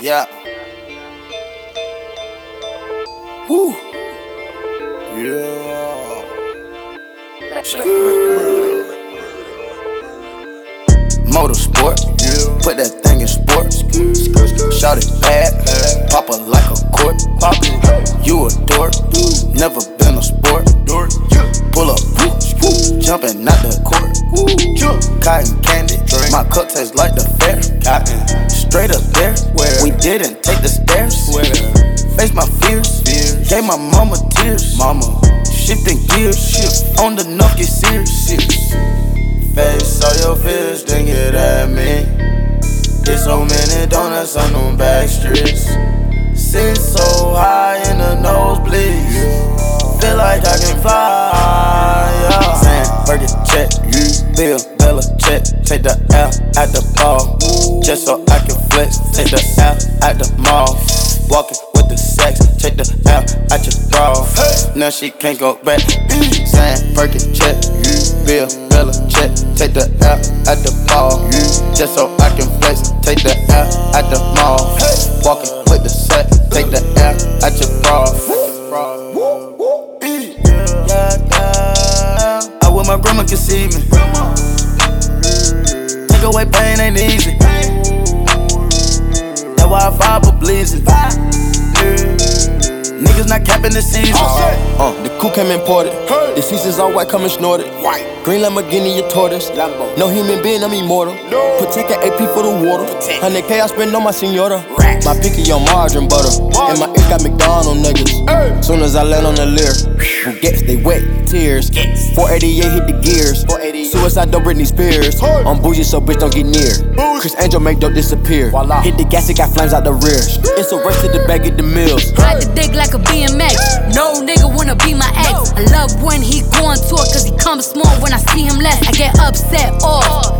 Yeah. Woo. Yeah. Motorsport. Put that thing in sports. Shout it bad. Pop it like a court. Pop it. You a dork. Never been a sport. Pull up. Jumping out the court. Cotton candy. My cup tastes like the fair. Straight up there. Where? We didn't take the stairs. Face my fears. Gave my mama tears. Mama. Shifting gears. On the knock, get serious. Face all your fears, then get at me. There's so many donuts on them back streets. Sit so high in the nose nosebleeds. Feel like I can fly. Yeah. Saying, check, Bill, Bella check. Take the L at the ball. Just so I can flex. Take the L at the mall. Walking with the sex. Take the L at your bra. Now she can't go back. Saying, Burger check, Bill, Bella check. Take the L at the ball. Just so I can flex. Take the L at the mall. Walking with the sex. Take the L at your bra. My grandma could see me. Take away pain ain't easy. That's why I fight for bleeding. Niggas not capping the season. Uh, the coupe came imported. The seasons all white, coming snorted. White. Green Lamborghini, a tortoise. No human being, I'm immortal. Protect the AP for the water. 100K I spend on my senora. My picky on margarine butter. And my ink got McDonald niggas. Soon as I land on the Lear, Bugettes, they wet, tears. 488 hit the gears. Suicide, don't Britney Spears. I'm bougie, so bitch don't get near. Criss Angel make dope disappear. Hit the gas, it got flames out the rear. It's a race to the back of the mills. Ride the dick like a BMX. No nigga wanna be my ex. I love when he go on tour, cause he comes small when I see him less. I get upset off.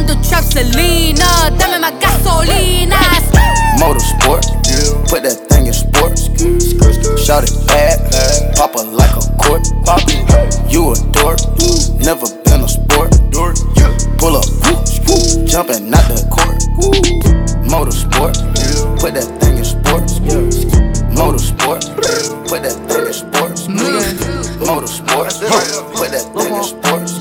the trap Selena. Dame my gasolina. Motorsport. Put that thing in sports. Shout it bad. Pop it like a court. You a dork. Never been a sport. Pull up. Jumping out the court. Motorsport. Put that thing in sports. Motorsport. Put that thing in sports. Motorsport. Put that thing in sports.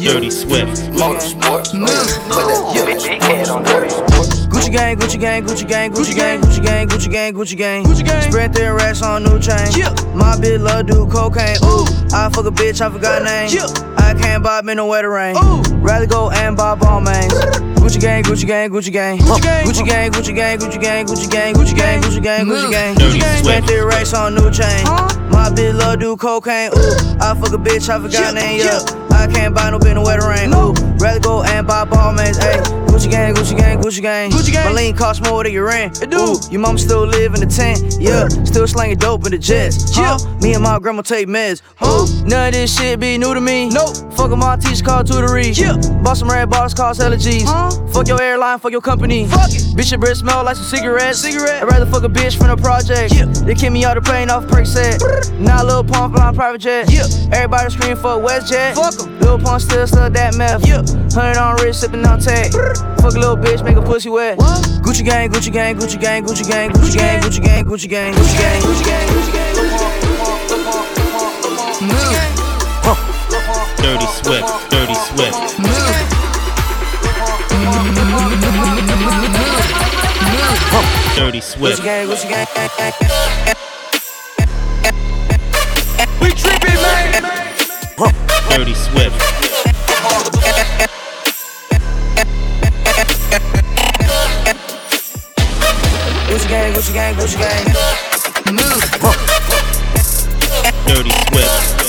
Dirty Swift. Motorsport. Put that thing in sports. Gucci gang, Gucci gang, Gucci gang, Gucci gang, Gucci gang, Gucci gang, Gucci gang. Gucci gang. Spread their racks on new chain. My bitch love do cocaine. Ooh, I fuck a bitch, I forgot name. I can't bob in the weather rain. Ooh, rather go and buy Balmains. Gucci gang, Gucci gang, Gucci gang, Gucci gang, Gucci gang, Gucci gang, Gucci gang, Gucci gang, Gucci gang, Gucci gang, Gucci gang. Dirty Swift. Spent their racks on new chain. My bitch love do cocaine. Ooh, I fuck a bitch, I forgot name. Yeah, I can't buy no bitch in the weather rain. Ooh, rather go and buy Balmains. Ayy, Gucci gang, Gucci gang, Gucci gang. Gucci gang. My lean cost more than your rent. It do. Ooh, your mom still live in the tent. Yeah, still slanging dope in the jets. Yeah, me and my grandma take meds. Ooh, none of this shit be new to me. Nope. Fuck my teacher called tutory. Yeah. Bought some red bottles cost hella G's. Fuck your airline, fuck your company. Fuck it. Bitch, your breath smell like some cigarettes. Cigarette. I'd rather fuck a bitch from the project. Yeah. They kick me out the plane off Percocet. Now Lil Pump flying private jet. Yeah. Everybody scream for WestJet. Fuck 'em. Lil Pump still stuck that meth. Yeah. Hundred on wrist, sipping on tag. Fuck a little bitch, make a pussy wet. What? Gucci gang, Gucci gang, Gucci gang, Gucci gang, Gucci gang, Gucci gang, Gucci gang, Gucci gang, Gucci gang, Gucci gang. Dirty Swift. Dirty Swift. Dirty Swift. Gucci gang, Gucci. We trippin', man. Dirty Swift. Gucci gang, Gucci gang, Gucci gang. Move. Dirty Swift.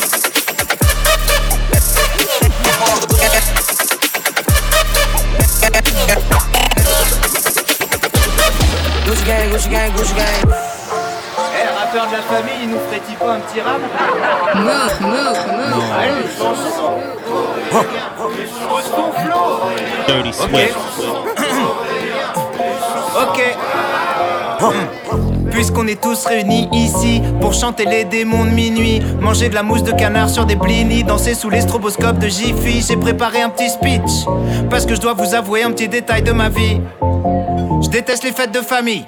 Gucci gang, Gucci gang, Gucci gang. De la famille, il nous ferait-il pas un petit rap Move, move, move. Allez, ton flow Dirty Swift. Ok. Puisqu'on est tous réunis ici pour chanter les démons de minuit, manger de la mousse de canard sur des blinis, danser sous les stroboscopes de Jiffy, j'ai préparé un petit speech parce que je dois vous avouer un petit détail de ma vie. Je déteste les fêtes de famille.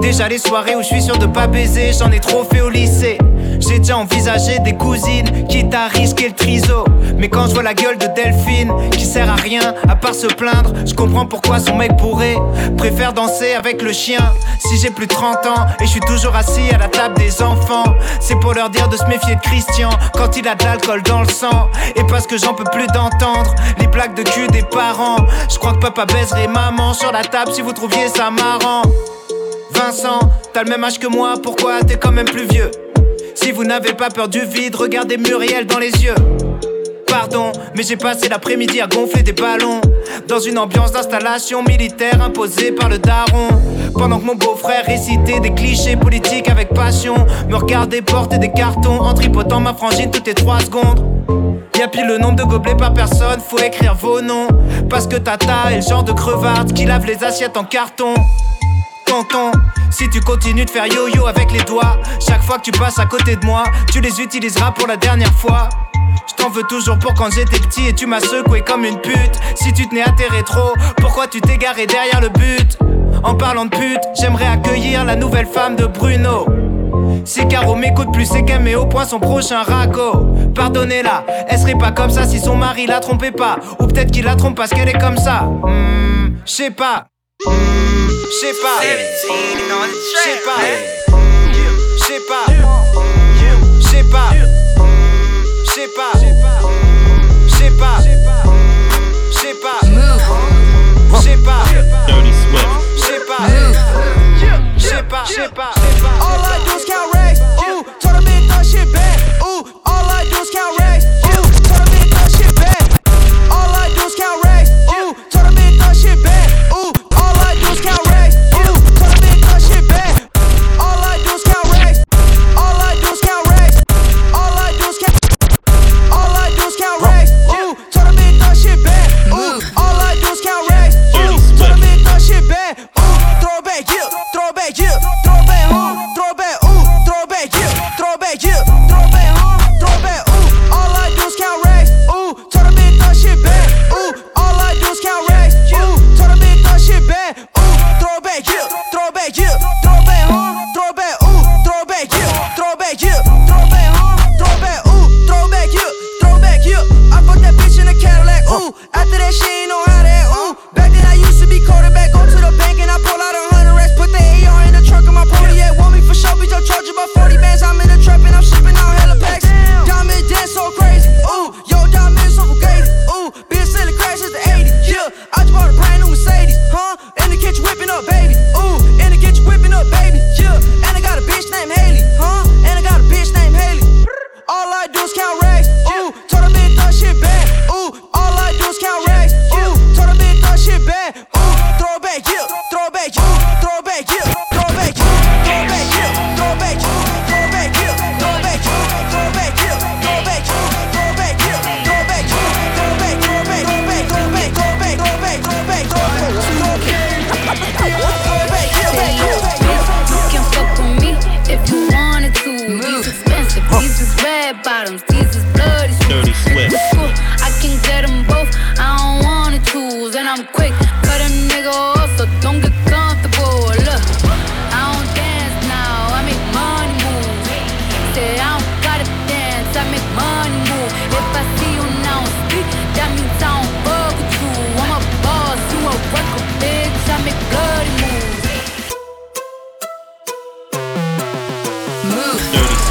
Déjà les soirées où je suis sûr de pas baiser, j'en ai trop fait au lycée. J'ai déjà envisagé des cousines, quitte à risquer le triso. Mais quand je vois la gueule de Delphine, qui sert à rien à part se plaindre, je comprends pourquoi son mec pourrait préfère danser avec le chien. Si j'ai plus de 30 ans et je suis toujours assis à la table des enfants, c'est pour leur dire de se méfier de Christian quand il a de l'alcool dans le sang. Et parce que j'en peux plus d'entendre les blagues de cul des parents. Je crois que papa baiserait maman sur la table si vous trouviez ça marrant. Vincent, t'as le même âge que moi, pourquoi t'es quand même plus vieux? Si vous n'avez pas peur du vide, regardez Muriel dans les yeux. Pardon, mais j'ai passé l'après-midi à gonfler des ballons. Dans une ambiance d'installation militaire imposée par le daron. Pendant que mon beau-frère récitait des clichés politiques avec passion Me regardait porter des cartons en tripotant ma frangine toutes les 3 secondes. Y'a pile le nombre de gobelets par personne, faut écrire vos noms. Parce que Tata est le genre de crevarde qui lave les assiettes en carton Si tu continues de faire yo-yo avec les doigts, chaque fois que tu passes à côté de moi, tu les utiliseras pour la dernière fois. Je t'en veux toujours pour quand j'étais petit et tu m'as secoué comme une pute. Si tu tenais à tes rétros, pourquoi tu t'es garé derrière le but? En parlant de pute, j'aimerais accueillir la nouvelle femme de Bruno. Si Caro m'écoute plus, c'est qu'elle met au point son prochain raco. Pardonnez-la, elle serait pas comme ça si son mari la trompait pas. Ou peut-être qu'il la trompe parce qu'elle est comme ça. Hmm, je sais pas. Mm, shit pop. 17 on the. Shit pop. Shit pop. Shit pop. Shit pop. Shit pop. Shit pop. Shit pop. Dirty Swift. Shit pop. Shit pop. Shit pop. All I do is count racks. Ooh, told a bitch that shit back. Ooh, all I do is count racks. Ooh, told a bitch that shit back. All I do is count racks.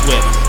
with.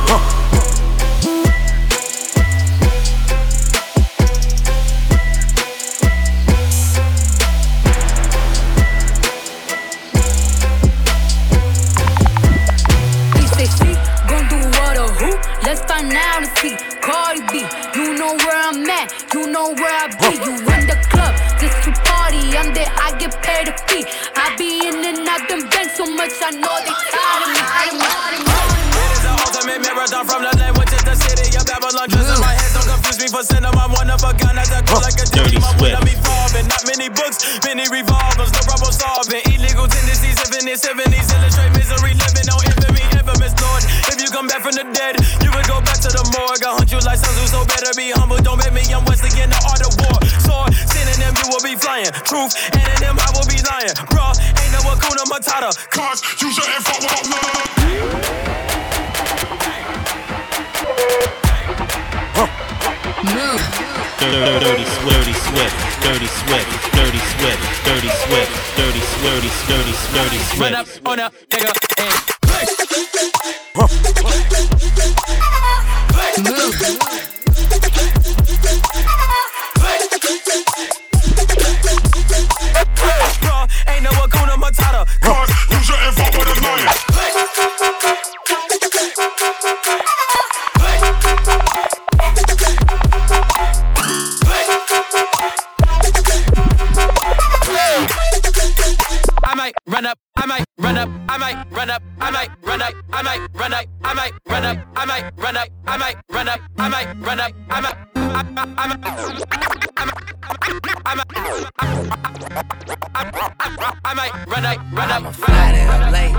I might run up, run I'm a up, Friday up late.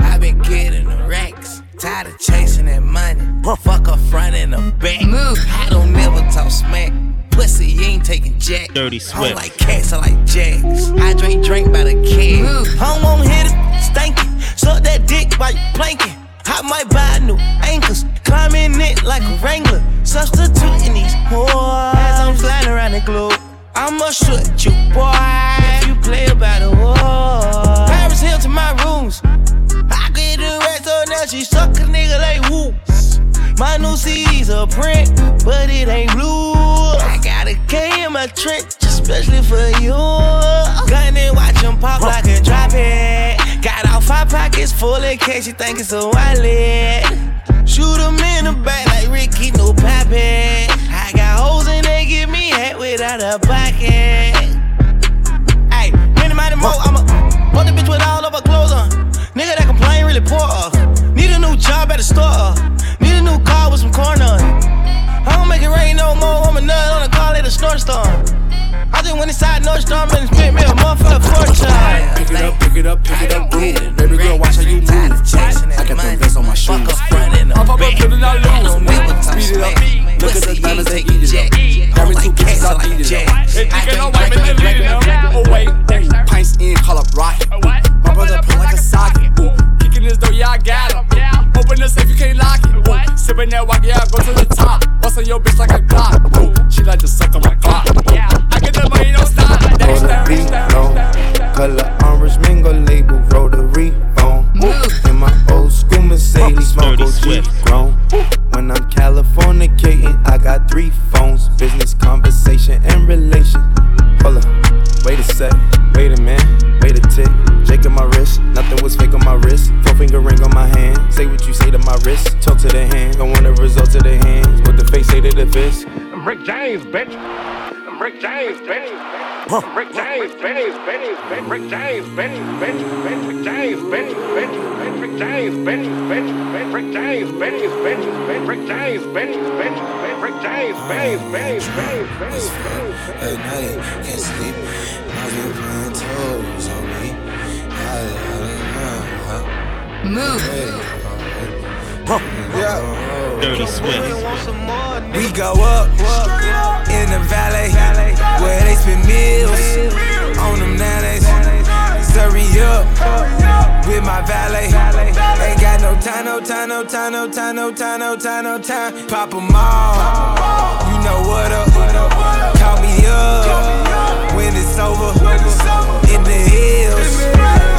i been getting the racks. Tired of chasing that money. Fuck a front and a back. I don't never talk smack. Pussy, you ain't taking jack. Dirty I Swift. don't like cats, I like jacks. I drink drink by the can. I don't want hit it, stanky. Suck that dick while you planking. I might buy new anchors. Climb in it like a wrangler. Substituting these whores. As I'm flying around the globe. I'ma shoot you, boy. If you play about the war. Paris Hill to my rooms. I get the rest so now she suck a nigga like woo. My new CD's a print, but it ain't blue. I got a K in my trench, especially for you. Gun and watch him pop like a drop it. Got all five pockets full in case you think it's a wallet. Shoot him in the back like Ricky, no poppin'. I got hoes and they give me head without a pocket. Hey, many mighty mo, I'm a fuck the bitch with all of her clothes on. Nigga that complain really poor. Need a new job at the store. Need a new car with some corn on. I don't make it rain no more. I'm a nut on a car at a snort storm. I just went inside Nordstrom and spent me a motherfucker fortune. Pick it up, pick it up, pick it up, boom. Baby girl, watch how you move. I got them vests on my shoes. Pop up up, put it out low. Speed it up. Look at the diamonds, they eat it up. Grab me two pieces, I eat it up. They thinking I'm wiping the lead up. Oh wait, Ooh, Pints in, call up rocket. Ooh, My brother pull like a socket. Ooh, this door, yeah I got him. Open the safe, you can't lock it. Ooh, sipping that walk, yeah I go to the top. Bust on your bitch like a Glock. Ooh, she like to suck on my cock. Yeah, I get the money, don't stop. Dash Hold the down, beat dash low. down, down. Color orange mango label, rotary phone. In my old school Mercedes, my Dirty OG grown. When I'm Californicating, I got three James, Benny, Rick James, Benny, Benny, Ben, Rick James, Benny, Ben, Ben, Rick James, Benny, Ben, Ben, Rick James, Benny, Ben, Ben, Rick James, Benny, Ben, Ben, Rick James, Benny, Ben, Ben, Rick James, Benny, Ben, Ben, Ben, Ben. At night, can't sleep. My little blind toes on me. I, I don't know. Move. Yeah. Dirty Swift. We go up in the valley where they spend meals on them nannies. Hurry up with my valet. Ain't got no time, no time, no time, no time, no time, no time, no time. Pop 'em all. You know what up? Call me up when it's over. In the hills,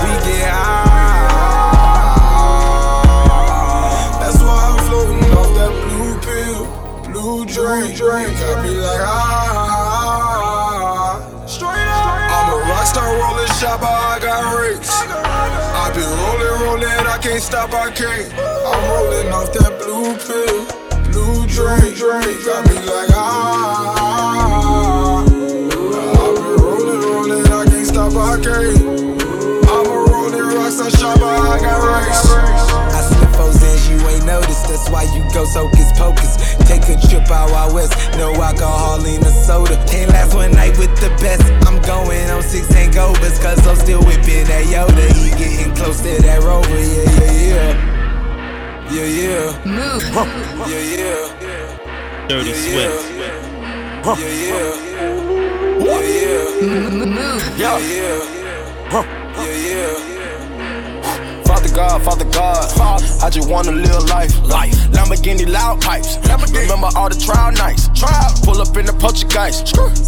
blue drink. I be like ah. straight I'm a rock star rolling shopper, I got rich. I been rolling, rolling, I can't stop, I can't. I'm rolling off that blue pill, blue drink. I be like ah. I been rolling, rolling, I can't stop, I can't. I'm a rolling rock some sharper, I got racks. Noticed. That's why you go hocus pocus. Take a trip out out west. No alcohol in the soda. Can't last one night with the best. I'm going on six and go, cause I'm still whipping that Yoda. He getting close to that rover. Yeah, yeah, yeah. Yeah, yeah. Move. Yeah, yeah. Dirty Yeah, Swift. yeah. Yeah, yeah. Yeah, yeah. Move. Yeah, yeah. Yeah, yeah. Father God, Father God, I just wanna live life. Life. Lamborghini loud pipes. Remember all the trial nights. Trial. Pull up in the Portuguese.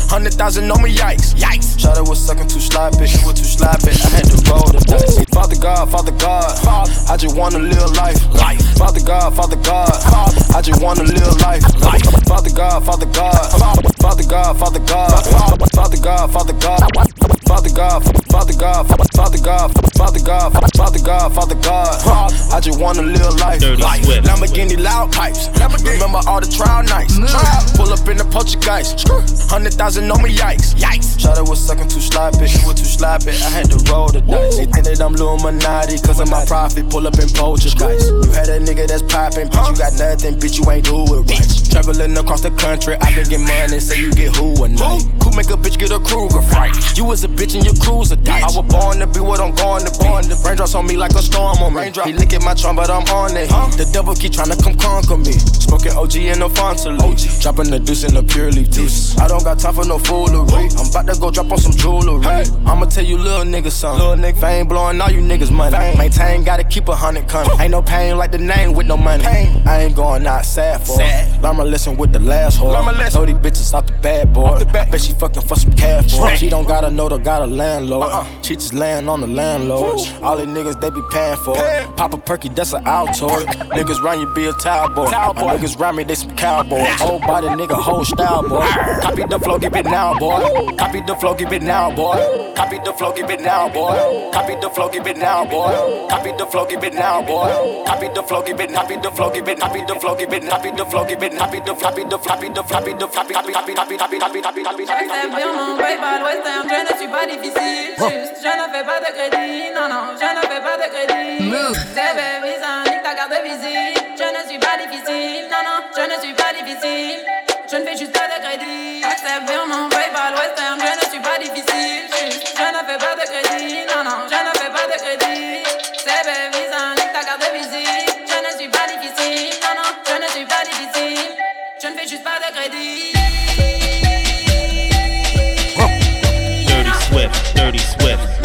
Hundred thousand on me, yikes. Yikes. Shot was sucking too sloppy. She was too sloppy. I had to roll the dice. Father God, Father God, I just wanna live life. Life. Father God, Father God, I just wanna live life. Life. Father God, Father God, Father God, Father God, Father God, Father God. Father God, Father God, Father God, Father God, Father God, Father God. I just wanna live life. Dirty life. Swift. Lamborghini loud pipes. Remember all the trial nights. Trial. Pull up in the Portuguese. Hundred thousand on me, yikes. Yikes. Shot was sucking too sloppy. She was too sloppy. I had to roll the dice. They think that I'm Illuminati cause of my profit. Pull up in Poltergeist. You had a nigga that's popping, bitch. You got nothing, bitch. You ain't do it right. Traveling across the country. I been get money, say you get who a night. Who make a bitch get a Kruger fright? You was a bitch and your cruiser died. I was born to be what I'm going to be. Raindrops on me like a storm on me. He licking my trunk, but I'm on it. The devil keep trying to come conquer me. Smoking OG and no Fontaine. Dropping the deuce in the pure leaf juice. I don't got time for no foolery. I'm about to go drop on some jewelry. I'ma tell you little niggas something. Little nigga fame blowing all you niggas money. Maintain, gotta keep a hundred coming. Ain't no pain like the name with no money. I ain't going out sad for it. Lama listen with the last whore. Throw these bitches off the bad boy. Bet she fucking for some cash for it. She don't gotta know or got a landlord. Uh-uh. She just laying on the landlord. All these niggas they be paying for it. Pop a perky, that's an Altoid. Niggas round you be a towel boy. My niggas round me, they some cowboys. Whole body nigga, whole style boy. Copy the flow, give it now, boy. Copy the flow, give it now, boy. Copy the flow, give it now, boy. Copy the flow, give it now, boy. Copy the flow, give it now, boy. Copy the flow, give it, copy the flow, give it, copy the flow, give it, copy the flow, give it, copy the copy the copy the copy the copy copy copy copy copy copy copy copy Je bien mon PayPal western, je ne suis pas difficile. Juste, je ne fais pas de crédit. Non, non, je ne fais pas de crédit. Move. CB Visa, nique ta carte de visite. Je ne suis pas difficile. Non, non, je ne suis pas difficile. Je ne fais juste pas de crédit. Accepte mon PayPal western, je ne suis pas difficile. Je ne fais pas de crédit. Non, non, je ne fais pas de crédit. Visite. Je ne suis pas difficile. Non, non, je ne suis pas difficile. Je ne fais juste pas de crédit. Dirty Swift. Dirty Swift.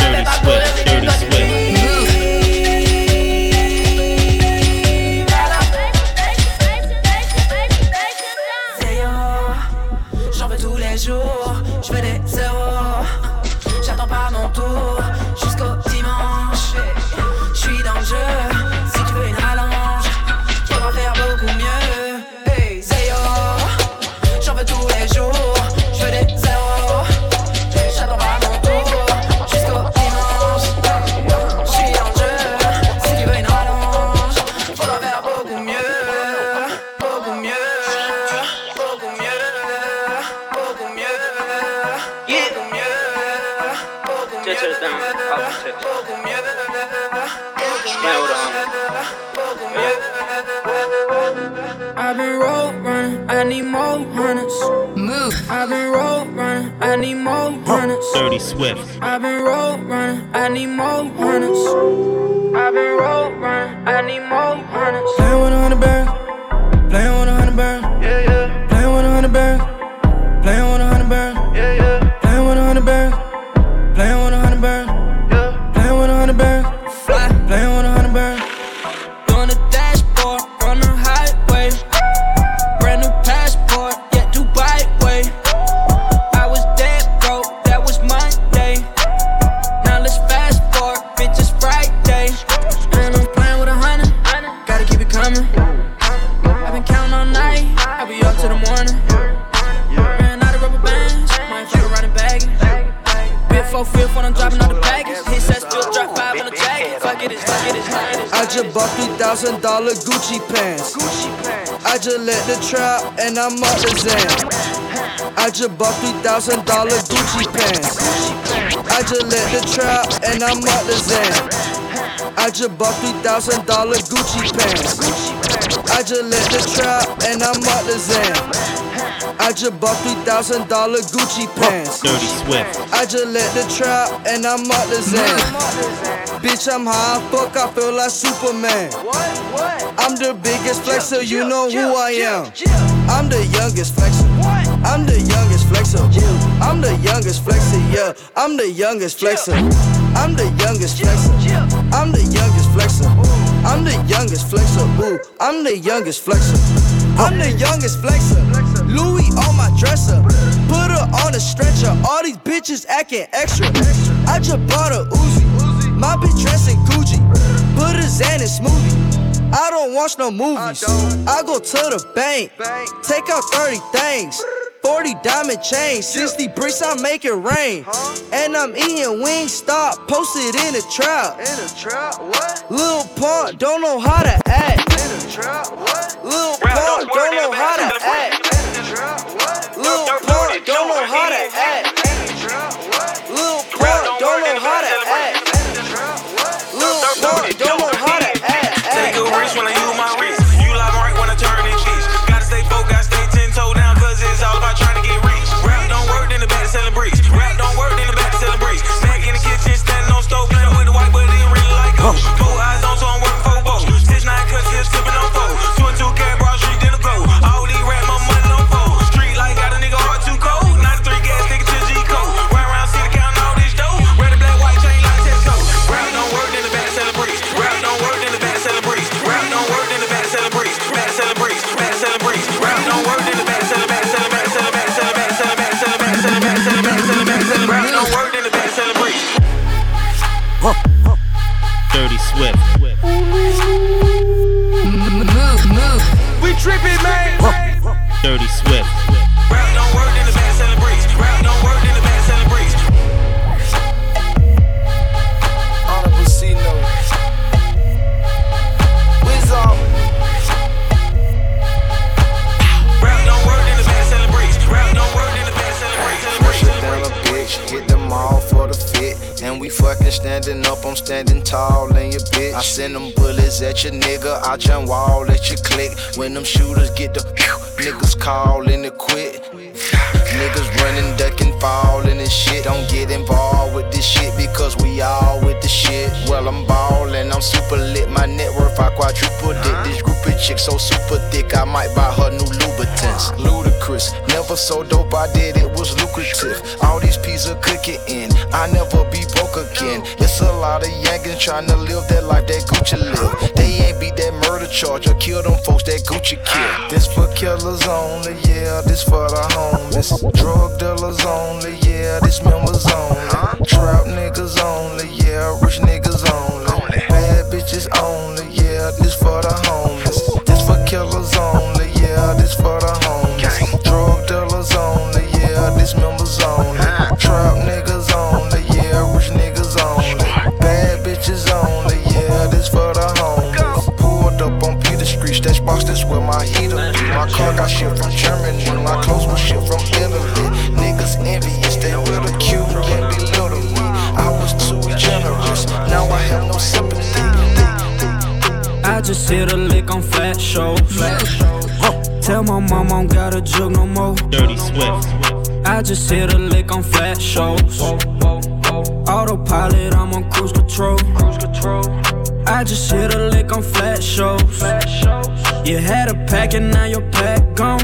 Dirty Swift. I've been road running, I need more hunters. I've been road running, I need more hunters. Just bought three thousand dollar Gucci pants. I just let the trap and I'm up the Xan. I just bought $3,000 Gucci pants. I just let the trap and I'm out the Xan. I just bought $3,000 Gucci pants. Dirty Swift. I just let the trap and I'm out the Xan. Mm. Bitch, I'm high, fuck, I feel like Superman. What? I'm the biggest flexer, you know who I am. I'm the youngest flexer. I'm the youngest flexer. I'm the youngest flexer, yeah. I'm the youngest flexer. I'm the youngest flexer. I'm the youngest flexer. I'm the youngest flexer. Ooh, I'm the youngest flexer. I'm the youngest flexer. Louis on my dresser. Put her on a stretcher. All these bitches acting extra. I just bought a Uzi. My bitch dressing Gucci. Put a Xan in smoothie. I don't watch no movies. I, go to the bank. Take out 30 things. 40 diamond chains, 60 bricks, I make it rain. And I'm eating wings, stop, posted in the trap. In a trap, what? Lil Pump, don't know how to act. In the trap, what? Lil Pump, don't at your nigga, I jump wall at your click. When them shooters get the niggas calling to quit. Niggas running, ducking, falling and shit. Don't get involved with this shit because we all with the shit. Well, I'm ballin', I'm super lit. My net worth, I quadruple it. This group of chicks so super thick, I might buy her new Louboutins. Never so dope, I did it was lucrative. All these pieces cooking in, I never be broke again. It's a lot of yanking trying to live that life that Gucci live. They ain't beat that murder charge or kill them folks that Gucci kill. This for killers only, yeah, this for the homeless. Drug dealers only, yeah, this members only. Trap niggas only, yeah, rich niggas only. Bad bitches only, yeah, this for the homeless. This for killers only, yeah, this for the car got shit from Germany, my clothes was shit from Italy. Niggas envious, they ridicule and belittle me. I was too generous, now I have no sympathy. I just hit a lick on flat show. Tell my mom I don't got a jug no more. Dirty Swift. I just hit a lick on flat shows. Autopilot, I'm on cruise control. I just hit a lick on flat shows. You had a pack and now your pack gone.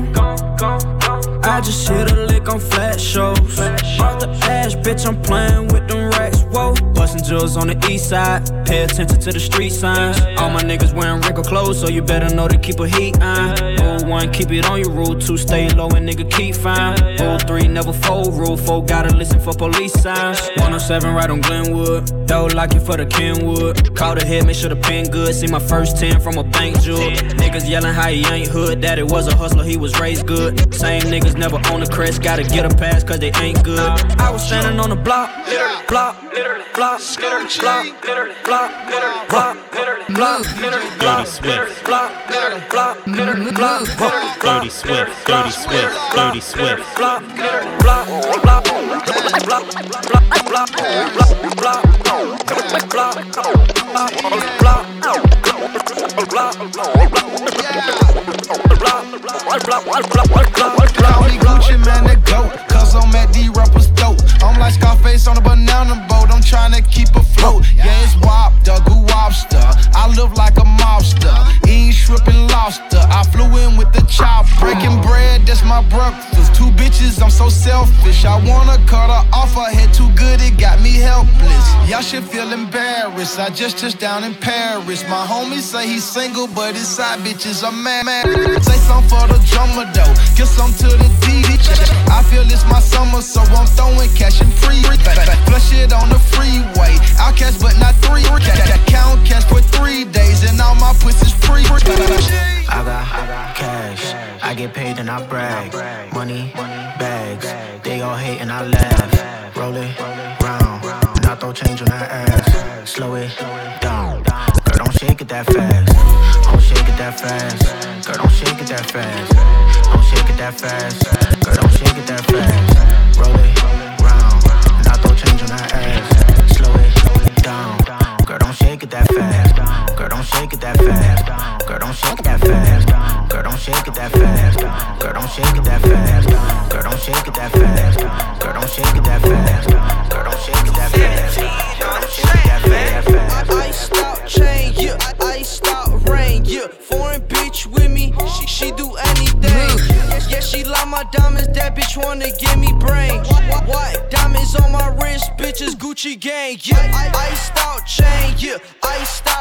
I just hit a lick on flat shows. Off the ash, bitch, I'm playing with them racks. Whoa, jewels on the east side. Pay attention to the street signs. All my niggas wearing wrinkled clothes, so you better know to keep a heat on. Rule one, keep it on your rule two, stay low and nigga keep fine. Rule three, never fold. Rule four, gotta listen for police signs. 107 right on Glenwood. Double lock it for the Kenwood. Call the head, make sure the pen good. See my first 10 from a bank jewel. Niggas yelling how he ain't hood. That it was a hustler, he was raised good. Same niggas never own the crest. Gotta get a pass cause they ain't good. I was standing on the block, block, block, block, block, block, block, block, Dirty Swift. block, block, block, block, Dirty Swift. Dirty Swift. Dirty Swift. block, block, block, block, block, block, block, block, block, block, block. block, block, Call me Gucci the I'm at rappers. I'm like Scarface on a banana boat, I'm keep afloat. Yeah, it's wop. I live like a eating shrimp and lobster. I flew in with the chop, breaking bread, that's my breakfast. Two bitches, I'm so selfish. I wanna cut her off, her head too good, it got me helpless. Y'all should feel embarrassed. I just touched down in Paris. My homie say he's single, but his side bitches are mad. mad. Say something for the drummer though, give some to the DJ. I feel it's my summer, so I'm throwing cash and free. Flush it on the freeway. I'll cash, but not three. Count cash for three days, and all my pussies free. I got cash, I get paid and I brag. Money, bags, they all hate and I laugh. Roll it round, I throw change on that ass. Slow it down, shake it that fast. Don't shake it that fast, girl, don't shake it that fast. Don't shake it that fast, girl, don't shake it that fast. Roll it round, and I throw change on that ass. Slow it down, girl, don't shake it that fast. Girl, don't shake it that fast. Girl, don't shake it that fast. Girl, don't shake it that fast. Girl, don't shake it that fast. Girl, don't shake it that fast. Girl, don't shake it that fast. Girl, don't shake it that fast. Girl, don't shake it that fast. Chain, yeah. Iced out rain, yeah. Foreign bitch with me, she, she do anything. Yeah, she like my diamonds, that bitch wanna give me brain. What? Diamonds on my wrist, bitches Gucci gang, yeah. Iced out chain, yeah. Iced out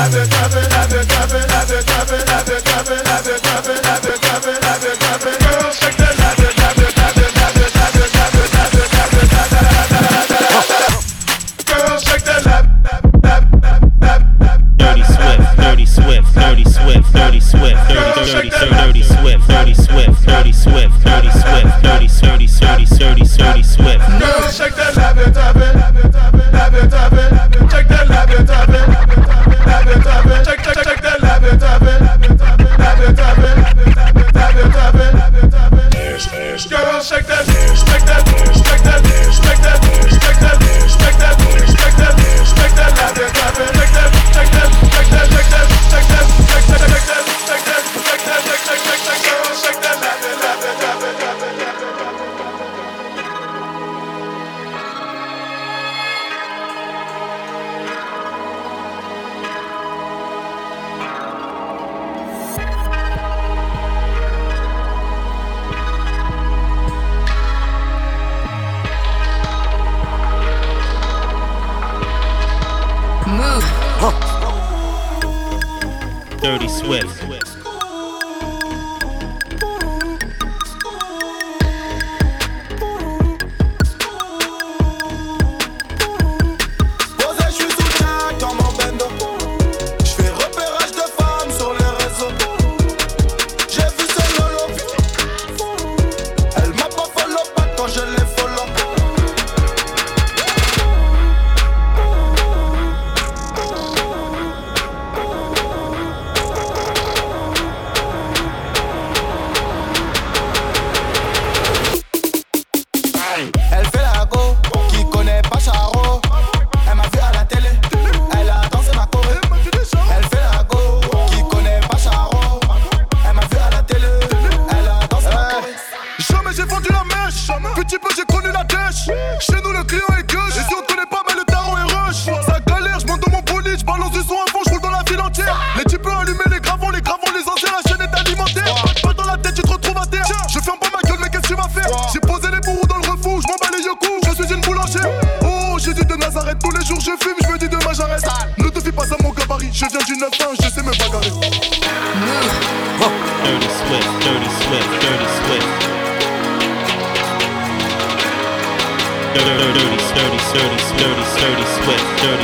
clap it, clap it, clap it, clap it, clap it, clap it, clap it, clap it.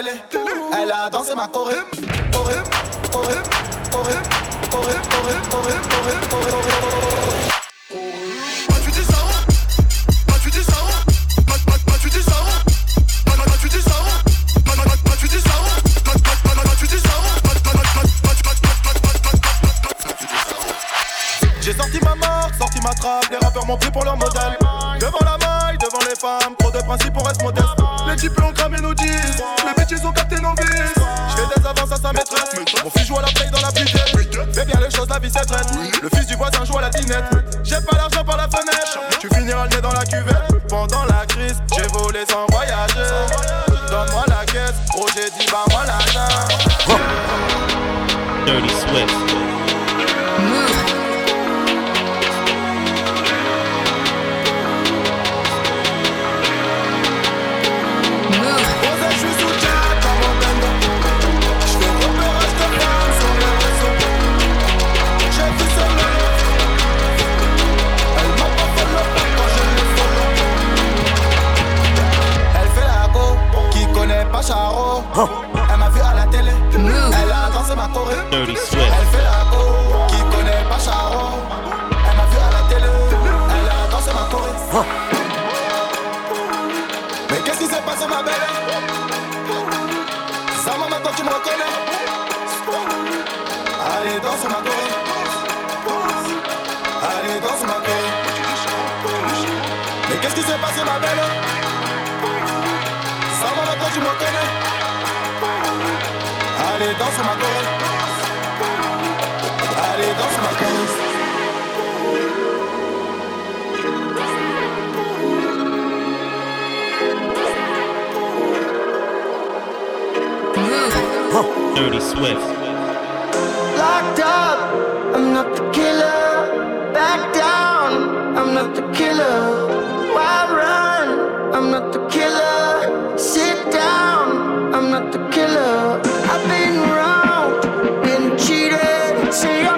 Elle a dansé ma choré. Choré, choré, choré, choré, choré, choré, choré, choré, choré. J'ai sorti ma marque, sorti ma trappe, les rappeurs m'ont pris pour leur modèle. Devant la maille, devant les femmes, trop de principes, on reste modeste. Les types l'ont cramé, nous dit Le fils du voisin joue à la dinette. J'ai pas l'argent par la fenêtre. Tu finiras le nez dans la cuvette. Pendant la crise, j'ai volé sans voyager. Donne-moi la caisse. Oh, Roger dit, bah moi la Dirty Elle fait la go, qui connaît pas Charon. Elle m'a vu à la télé, elle a dansé ma choré. Mais qu'est-ce qui s'est passé, ma belle? Ça m'a maintenant tu me reconnais. Allez, danse ma choré. Allez, danse ma choré. Mais qu'est-ce qui s'est passé, ma belle? Ça m'a maintenant tu me reconnais. Allez, danse ma choré. Dirty Swift. Locked up, I'm not the killer. Back down, I'm not the killer. Why run? I'm not the killer. Sit down, I'm not the killer. I've been wrong, been cheated. Say I'm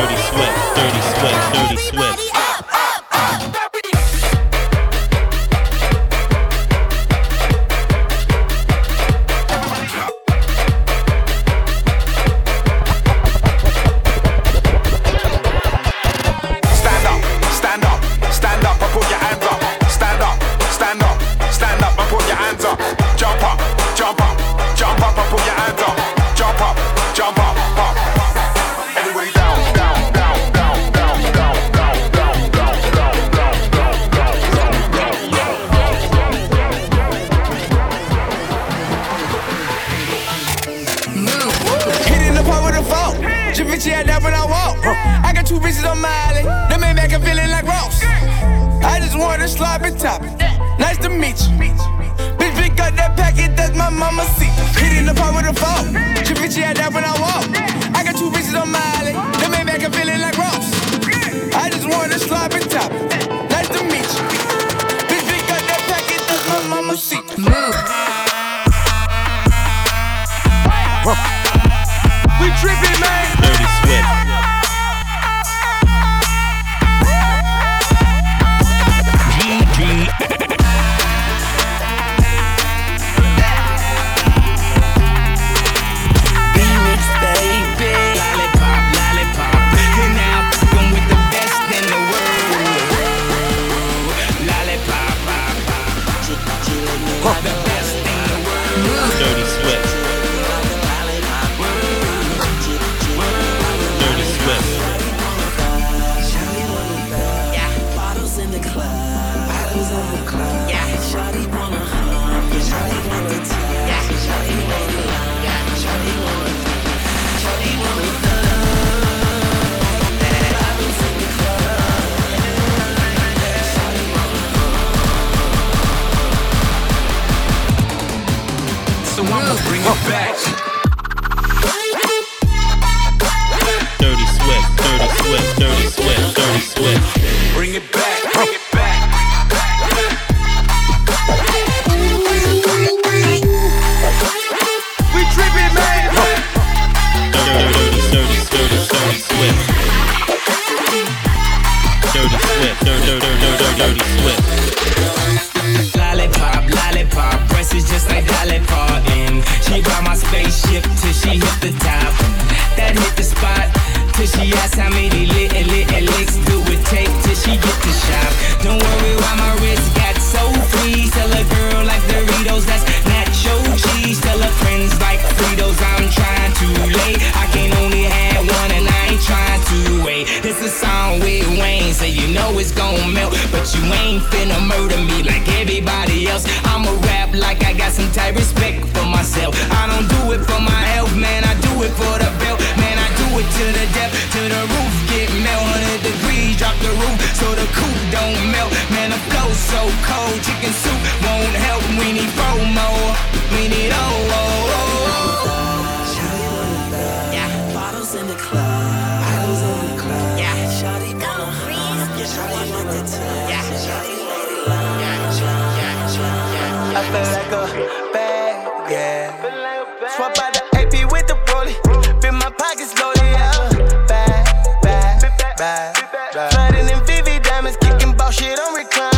dirty sweat, dirty sweat, dirty sweat. kicking ball shit, I'm reclining.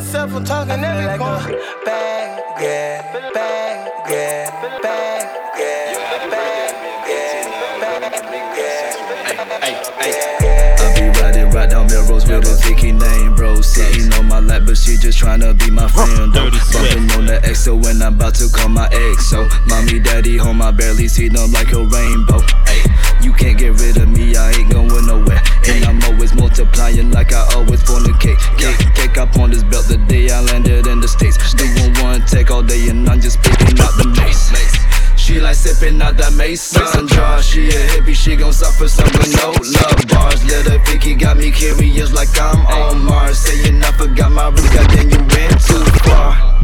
Myself, I'm talking every like corner. Bang, yeah, bang, yeah, bang, yeah, bang, I be riding right down Melrose with a Vicky name, bro. Sitting on my lap, but she just tryna be my friend. Though. Bumping on the XO when I'm about to call my ex. So, mommy, daddy, home, I barely see them like a rainbow. Ay, you can't get rid of me, I ain't going nowhere. And I'm always multiplying like I always fornicate. Cake, cake up on this belt the day I landed in the States. Doing one take all day and I'm just picking out the mace. She like sipping out that Mason jar. She a hippie, she gon' suffer some with no love bars. Little picky got me curious like I'm on Mars. Saying I forgot my roots, God then you went too far.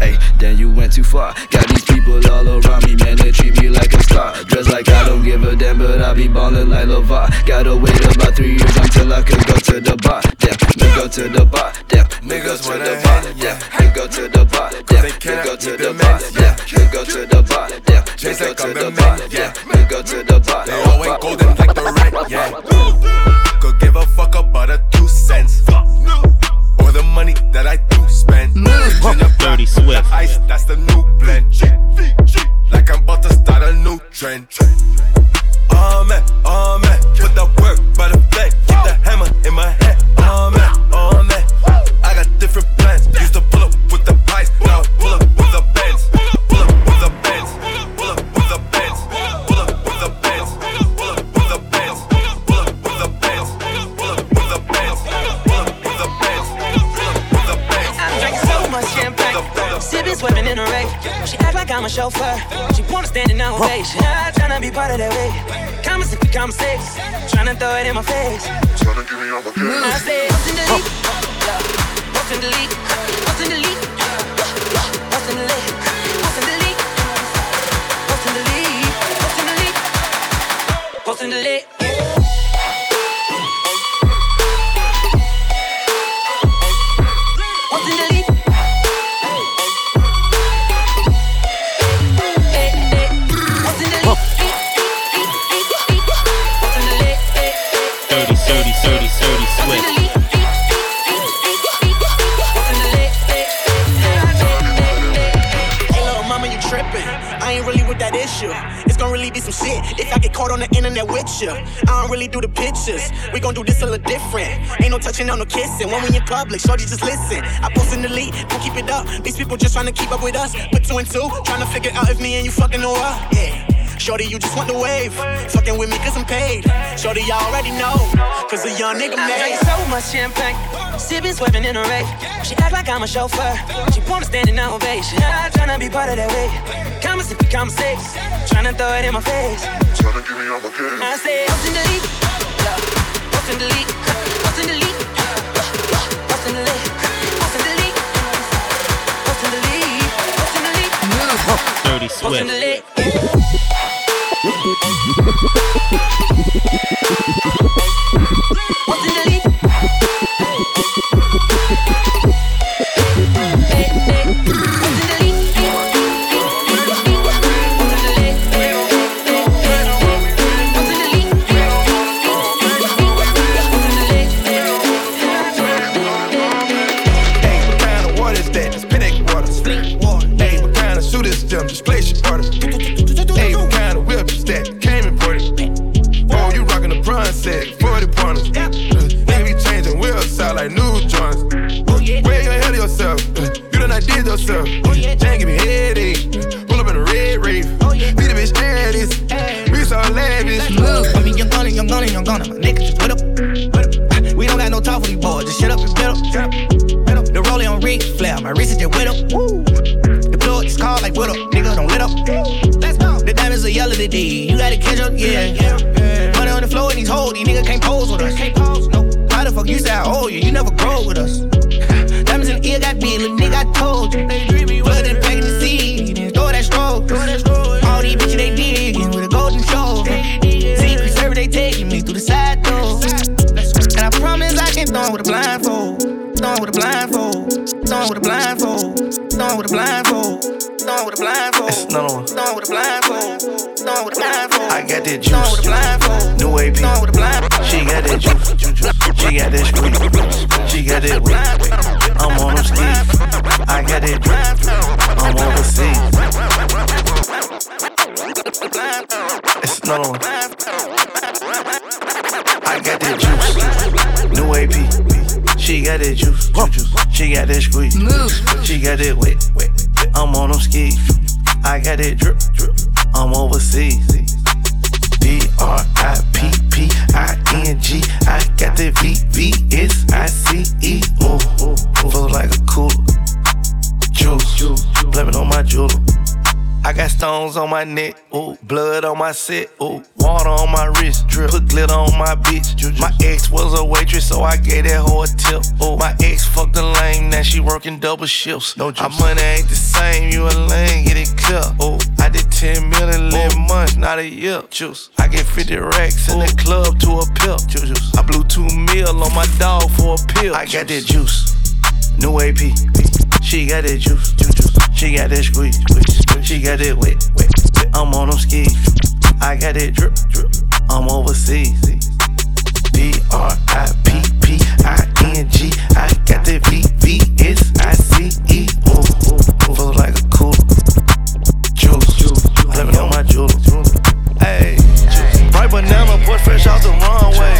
Hey, then you went too far. Got these people all around me, man, they treat me like a star. Dress like I don't give a damn, but I be ballin' like LeVar. Gotta wait about three years until I could go to the bar. Damn, me go to the bar. Damn, me go to the bar. Yeah, me go to the bar. Damn, me go to the bar. Yeah, me go to the bar. Damn, me go to the bar. Yeah, me go to the bar. They all ain't golden like the rent, yeah. Could give a fuck about a two cents. Or the money that I do spend. Mm. Dirty Swift. Ice, that's the new blend. Like I'm about to start a new trend. Oh man, oh man, put the work by the flag. Keep the hammer in my head. Act like I'm a chauffeur. She wanna stand in ovation. I'm tryna be part of that way. Conversation, conversation. Tryna throw it in my face. Tryna give me all the I said, what's in the leak? What's in the leak? What's in the leak? What's in the leak? What's in the leak? What's in the leak? What's in the leak? What's in the leak? With you. I don't really do the pictures. We gon' do this a little different. Ain't no touching, on no kissing. When we in public, shorty just listen. I post in the lead, we'll keep it up. These people just trying to keep up with us. Put two and two, trying to figure out if me and you fucking or what. Yeah. Shorty, you just want the wave. Fucking with me cause I'm paid. Shorty, you already know. Cause a young nigga I made. drank so much champagne. Sipping, swerving in a race. She act like I'm a chauffeur. She wanna stand in ovation. I tryna be part of that way. Comments if we conversate. Tryna throw it in my face. Tryna give me all my kids. I say, what's in the lead? What's in the lead? What's in the lead? What's in the lead? What's in the lead? What's in the lead? What's in the lead? Dirty What's in Swift. the lead? What's got that whip. I'm on them skis. I got that drip. I'm overseas. It's another one. I got that juice. New AP. She got that juice. juice. She got that squeeze. She got that wet. wet. I'm on them skis. I got that drip. drip. I'm overseas. On my neck, ooh, blood on my set, ooh, water on my wrist, drip, put glitter on my bitch. My ex was a waitress, so I gave that hoe a tip. Ooh, my ex fucked a lame, now she working double shifts. No juice. Our money ain't the same, you a lame, get it clear. Ooh, I did 10 million 11 months, not a year. Juice, I get 50 racks in the club to a pill. Juice, I blew 2 mil on my dog for a pill. I got that juice, new AP. She got that juice, juice, juice. She got that squeeze, squeeze, squeeze. She got that wet, wet, wet. I'm on them skis. I got that drip, drip. I'm overseas. B R I P P I N G. I got that V V S I C E. Ooh, feel like a cooler. Juice, it on my jeweler. Hey, right banana, boy, fresh out the runway.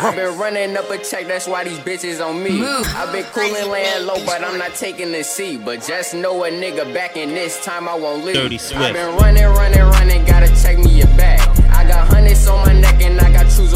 I've been running up a check, that's why these bitches on me. I've been coolin' laying low, but I'm not taking the seat. But just know a nigga back in this time, I won't leave. Dirty Swift. I've been running, running, running, gotta check me your bag. I got hundreds on my neck and I got shoes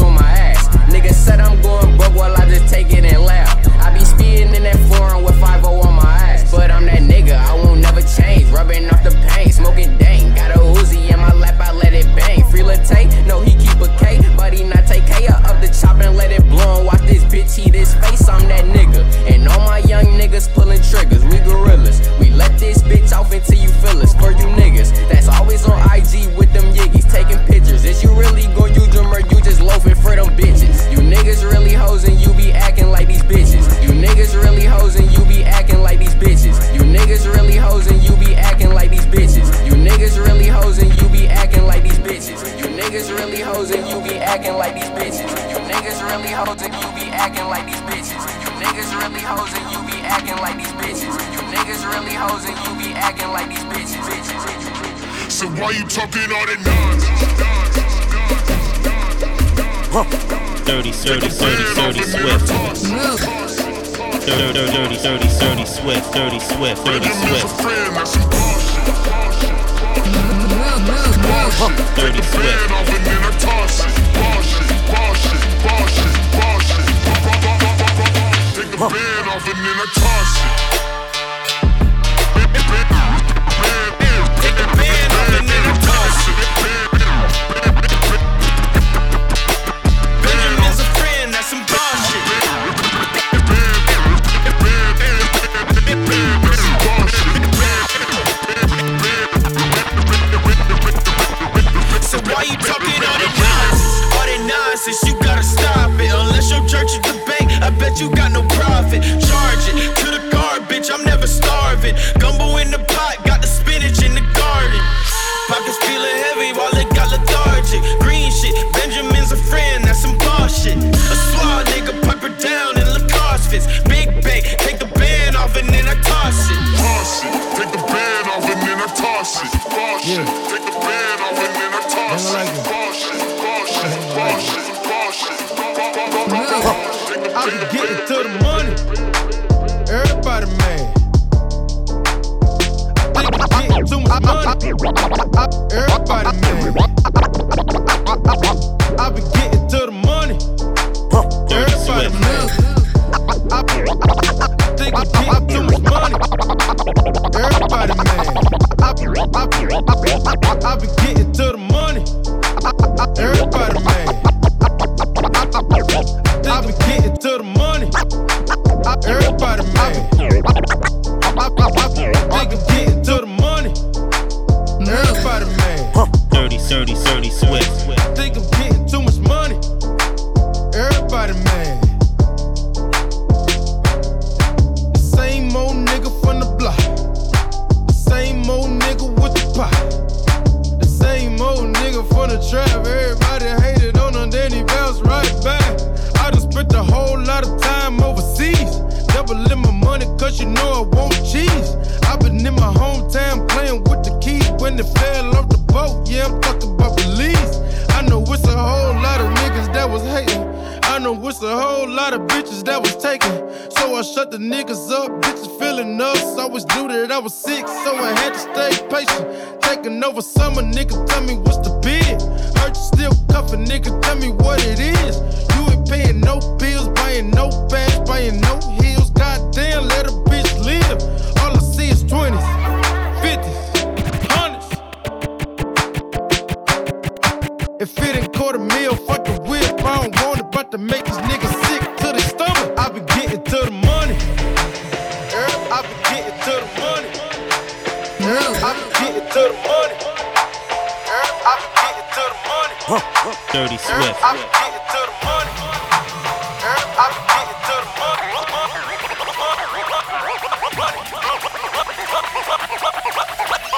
Dirty Swift.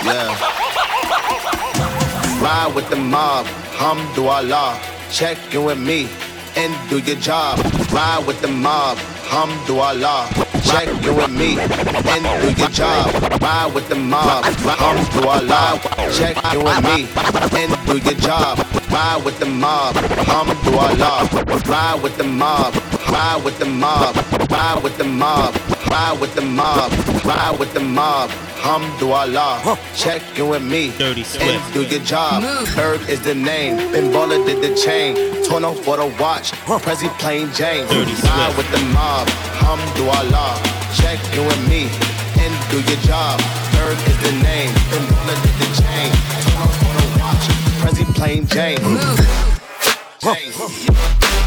Yeah. Ride with the mob, hamdulillah. Check in with me and do your job. Ride with the mob, hamdulillah. Check in with me and do your job. Ride with the mob, hamdulillah. Check in with me and do your job ride with the mob, Muhammad through Allah. Ride with the mob, ride with the mob, ride with the mob, ride with the mob, ride with the mob. Alhamdulillah, check you and me. Dirty Swift. And do your job. Herb is the name. Ben Baller did the chain. Torno for the watch. Huh. Prezi playing Jane. Dirty Swift. Ride with the mob. Alhamdulillah, check you and me. And do your job. Herb is the name. Ben Baller did the chain plain Jane.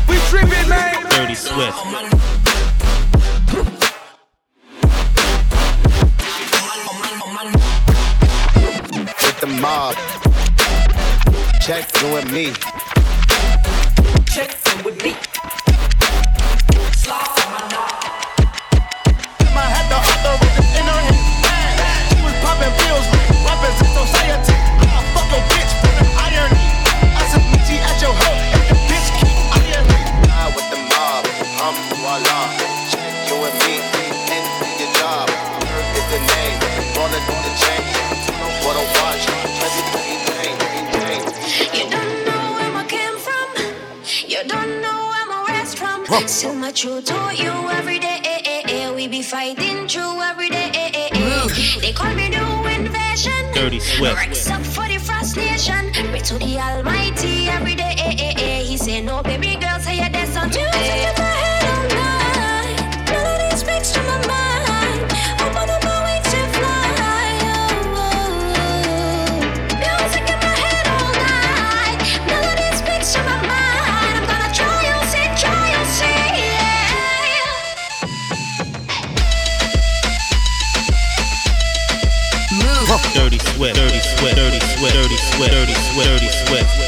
We tripping, man. Dirty Swift. With the mob, check me. so much you to you every day. We be fighting through every day. They call me new invasion. Dirty Swift. Rise up for the frustration. Pray to the Almighty. sweat, dirty sweat, dirty sweat, dirty sweat, dirty sweat, dirty sweat.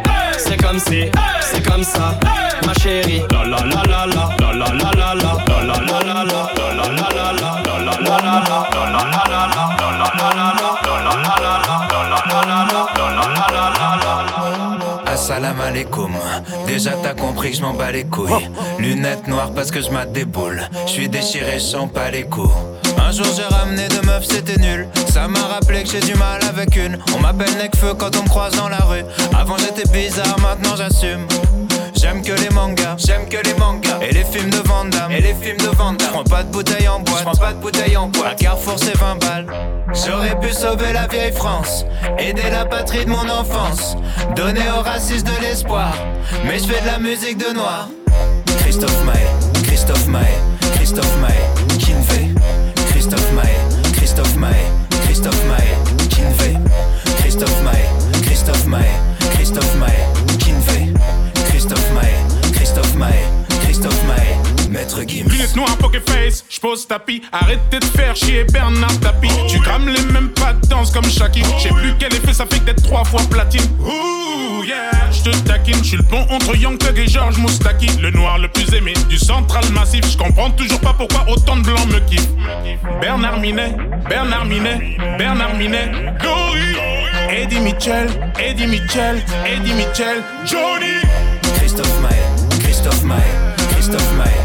C'est comme ça, ma chérie. La alaikum. Déjà t'as compris que je m'en bats les couilles. Lunettes noires parce que je mate des. Je suis déchiré, je sens pas les coups. Un jour j'ai ramené deux meufs, c'était nul. Ça m'a rappelé que j'ai du mal avec une. On m'appelle Necfeu quand on me croise dans la rue. Avant j'étais bizarre, maintenant j'assume. J'aime que les mangas, j'aime que les mangas. Et les films de Van Damme, et les films de Van Damme. J'prends pas de bouteille en boîte, j'prends pas de bouteille en boîte. À Carrefour c'est 20 balles. J'aurais pu sauver la vieille France, aider la patrie de mon enfance, donner aux racistes de l'espoir. Mais je fais de la musique de noir. Christophe Maé, Christophe Maé, Christophe Maé, Kinvey. Christophe Maé, Christophe Maé, Christophe Maé, Kinvey. Christophe Maé, Christophe Maé, Christophe Maé, Lunettes noires, poker j'pose tapis. Arrêtez de faire chier Bernard Tapie. Tu crames les mêmes pas de danse comme Shaki. J'sais plus quel effet ça fait d'être trois fois platine. Ouh, yeah, j'te taquine. J'suis le pont entre Young Thug et George Moustaki. Le noir le plus aimé du central massif. J'comprends toujours pas pourquoi autant de blancs me kiffent. Bernard Minet, Bernard Minet, Bernard Minet, Gory. Eddie Mitchell, Eddie Mitchell, Eddie Mitchell, Johnny. Christophe Maé, Christophe Maé, Christophe Maé,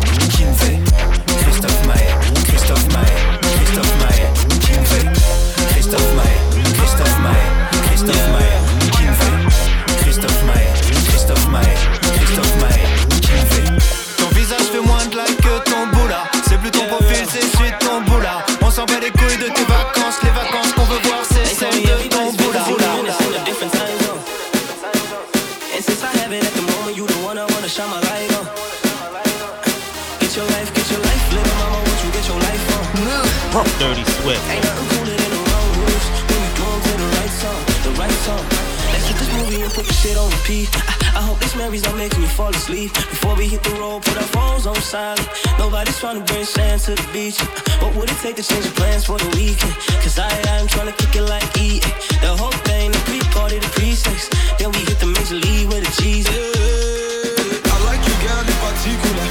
memories don't make me fall asleep. Before we hit the road, put our phones on silent. Nobody's trying to bring sand to the beach. What would it take to change the plans for the weekend? Cause I, I'm trying to kick it like E. The whole thing, the pre-party, the pre-sex. Then we hit the major league with the cheese. I like you, girl, in particular.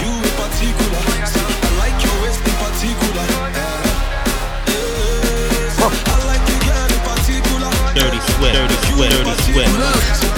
You in particular. I like your waist in particular. I like you, girl, in particular. Dirty Swift. Dirty Swift. Dirty Swift.